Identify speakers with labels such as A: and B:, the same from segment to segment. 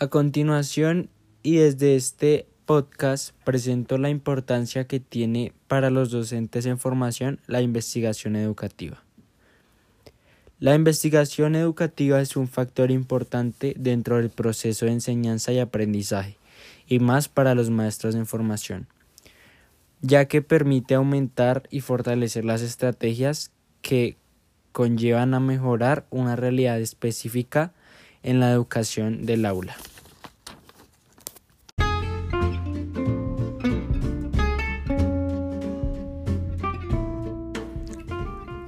A: A continuación, y desde este podcast, presento la importancia que tiene para los docentes en formación la investigación educativa. La investigación educativa es un factor importante dentro del proceso de enseñanza y aprendizaje, y más para los maestros en formación, ya que permite aumentar y fortalecer las estrategias que conllevan a mejorar una realidad específica en la educación del aula.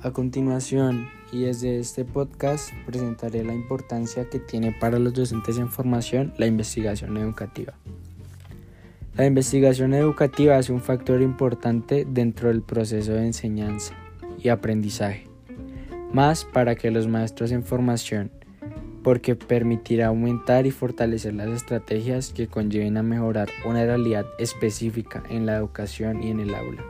A: A continuación, y desde este podcast presentaré la importancia que tiene para los docentes en formación la investigación educativa. La investigación educativa es un factor importante dentro del proceso de enseñanza y aprendizaje, más para que los maestros en formación porque permitirá aumentar y fortalecer las estrategias que conlleven a mejorar una realidad específica en la educación y en el aula,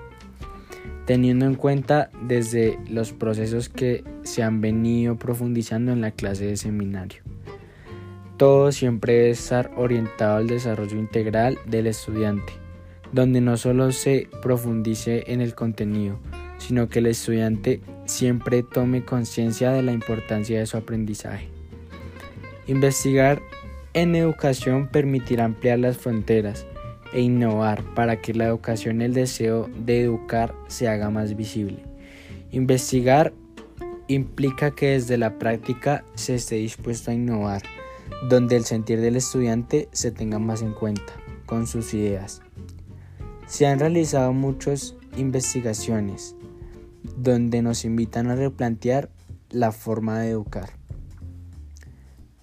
A: teniendo en cuenta desde los procesos que se han venido profundizando en la clase de seminario. Todo siempre debe estar orientado al desarrollo integral del estudiante, donde no solo se profundice en el contenido, sino que el estudiante siempre tome conciencia de la importancia de su aprendizaje. Investigar en educación permitirá ampliar las fronteras e innovar para que la educación y el deseo de educar se haga más visible. Investigar implica que desde la práctica se esté dispuesto a innovar, donde el sentir del estudiante se tenga más en cuenta con sus ideas. Se han realizado muchas investigaciones donde nos invitan a replantear la forma de educar.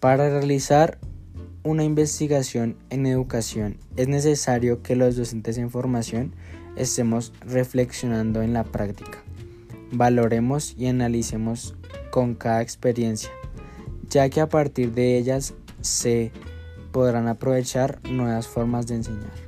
A: Para realizar una investigación en educación es necesario que los docentes en formación estemos reflexionando en la práctica. Valoremos y analicemos con cada experiencia, ya que a partir de ellas se podrán aprovechar nuevas formas de enseñar.